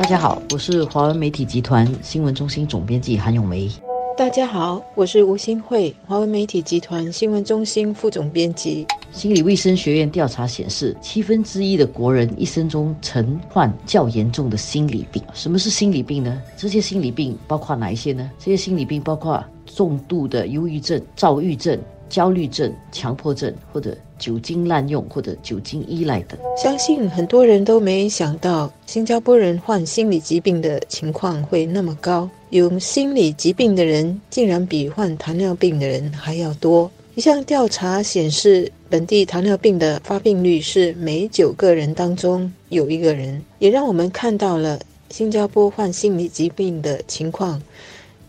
大家好，我是华文媒体集团新闻中心总编辑韩永梅。大家好，我是吴新慧，华文媒体集团新闻中心副总编辑。心理卫生学院调查显示，七分之一的国人一生中曾患较严重的心理病。什么是心理病呢？这些心理病包括哪一些呢？这些心理病包括重度的忧郁症、躁郁症。焦虑症、强迫症，或者酒精滥用，或者酒精依赖等。相信很多人都没想到，新加坡人患心理疾病的情况会那么高。有心理疾病的人，竟然比患糖尿病的人还要多。一项调查显示，本地糖尿病的发病率是每九个人当中有一个人，也让我们看到了新加坡患心理疾病的情况。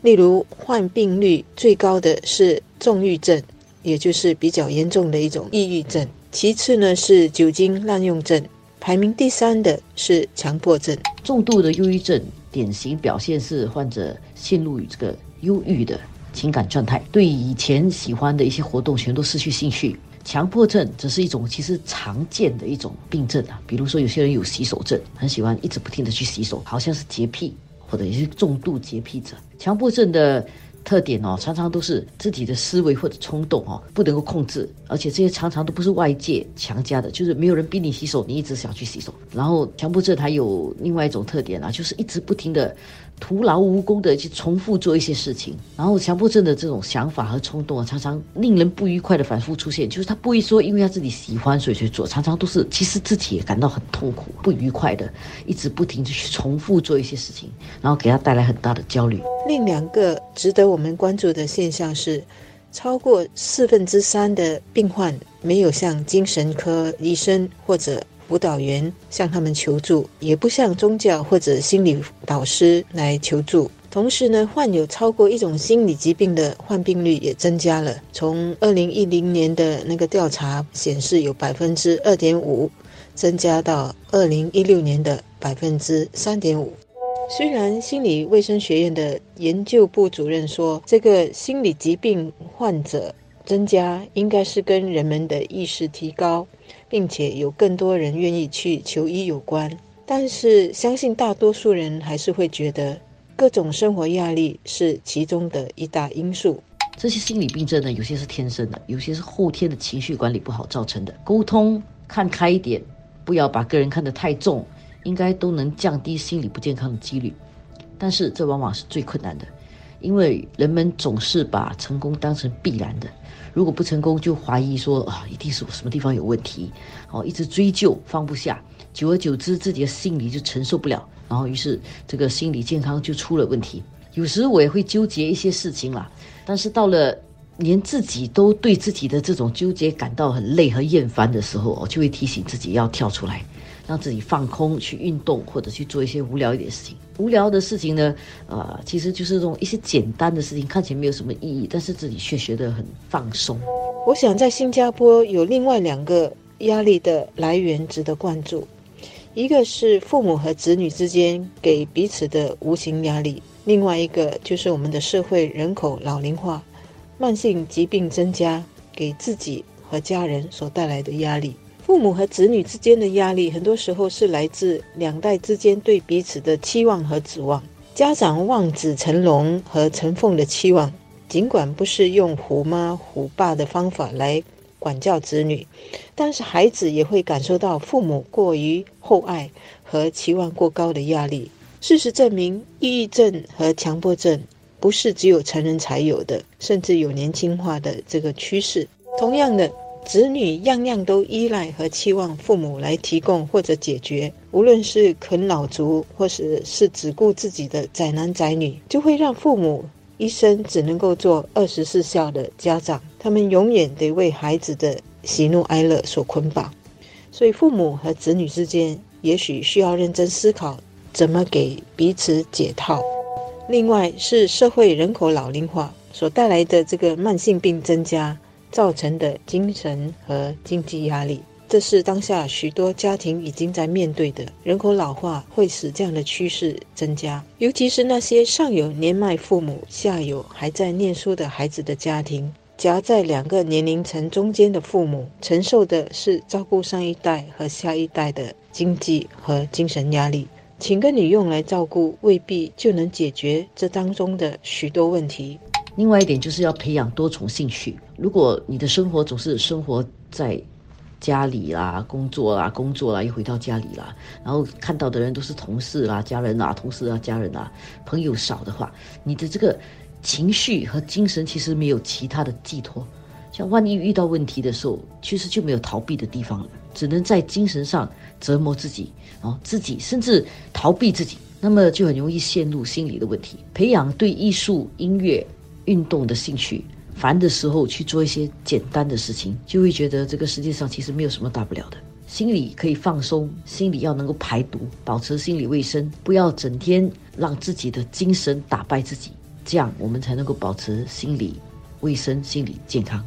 例如，患病率最高的是重郁症。也就是比较严重的一种抑郁症，其次呢是酒精滥用症，排名第三的是强迫症。重度的忧郁症典型表现是患者陷入这个忧郁的情感状态，对以前喜欢的一些活动全都失去兴趣。强迫症则是一种其实常见的一种病症啊，比如说有些人有洗手症，很喜欢一直不停的去洗手，好像是洁癖或者也是重度洁癖者。强迫症的。特点哦，常常都是自己的思维或者冲动哦，不能够控制，而且这些常常都不是外界强加的，就是没有人逼你洗手，你一直想去洗手。然后强迫症还有另外一种特点啊，就是一直不停的。徒劳无功的去重复做一些事情，然后强迫症的这种想法和冲动啊，常常令人不愉快的反复出现。就是他不会说，因为他自己喜欢所以去做，常常都是其实自己也感到很痛苦、不愉快的，一直不停的去重复做一些事情，然后给他带来很大的焦虑。另两个值得我们关注的现象是，超过四分之三的病患没有向精神科医生或者。辅导员向他们求助，也不向宗教或者心理导师来求助。同时呢，患有超过一种心理疾病的患病率也增加了。从二零一零年的那个调查显示，有百分之二点五，增加到二零一六年的百分之三点五。虽然心理卫生学院的研究部主任说，这个心理疾病患者增加应该是跟人们的意识提高。并且有更多人愿意去求医有关，但是相信大多数人还是会觉得各种生活压力是其中的一大因素。这些心理病症呢，有些是天生的，有些是后天的情绪管理不好造成的。沟通看开一点，不要把个人看得太重，应该都能降低心理不健康的几率。但是这往往是最困难的，因为人们总是把成功当成必然的。如果不成功，就怀疑说啊，一定是我什么地方有问题，哦，一直追究放不下，久而久之，自己的心理就承受不了，然后于是这个心理健康就出了问题。有时我也会纠结一些事情啦，但是到了连自己都对自己的这种纠结感到很累和厌烦的时候，我就会提醒自己要跳出来。让自己放空，去运动或者去做一些无聊一点的事情。无聊的事情呢，呃，其实就是这种一些简单的事情，看起来没有什么意义，但是自己却学得很放松。我想在新加坡有另外两个压力的来源值得关注，一个是父母和子女之间给彼此的无形压力，另外一个就是我们的社会人口老龄化、慢性疾病增加给自己和家人所带来的压力。父母和子女之间的压力，很多时候是来自两代之间对彼此的期望和指望。家长望子成龙和成凤的期望，尽管不是用虎妈虎爸的方法来管教子女，但是孩子也会感受到父母过于厚爱和期望过高的压力。事实证明，抑郁症和强迫症不是只有成人才有的，甚至有年轻化的这个趋势。同样的。子女样样都依赖和期望父母来提供或者解决，无论是啃老族，或者是只顾自己的宅男宅女，就会让父母一生只能够做二十四孝的家长，他们永远得为孩子的喜怒哀乐所捆绑。所以，父母和子女之间也许需要认真思考，怎么给彼此解套。另外，是社会人口老龄化所带来的这个慢性病增加。造成的精神和经济压力，这是当下许多家庭已经在面对的。人口老化会使这样的趋势增加，尤其是那些上有年迈父母、下有还在念书的孩子的家庭，夹在两个年龄层中间的父母，承受的是照顾上一代和下一代的经济和精神压力。请个女用来照顾，未必就能解决这当中的许多问题。另外一点就是要培养多重兴趣。如果你的生活总是生活在家里啦、工作啦、工作啦，又回到家里啦，然后看到的人都是同事啦、家人啊、同事啊、家人啊，朋友少的话，你的这个情绪和精神其实没有其他的寄托。像万一遇到问题的时候，其实就没有逃避的地方了，只能在精神上折磨自己，哦，自己甚至逃避自己，那么就很容易陷入心理的问题。培养对艺术、音乐。运动的兴趣，烦的时候去做一些简单的事情，就会觉得这个世界上其实没有什么大不了的。心理可以放松，心理要能够排毒，保持心理卫生，不要整天让自己的精神打败自己，这样我们才能够保持心理卫生、心理健康。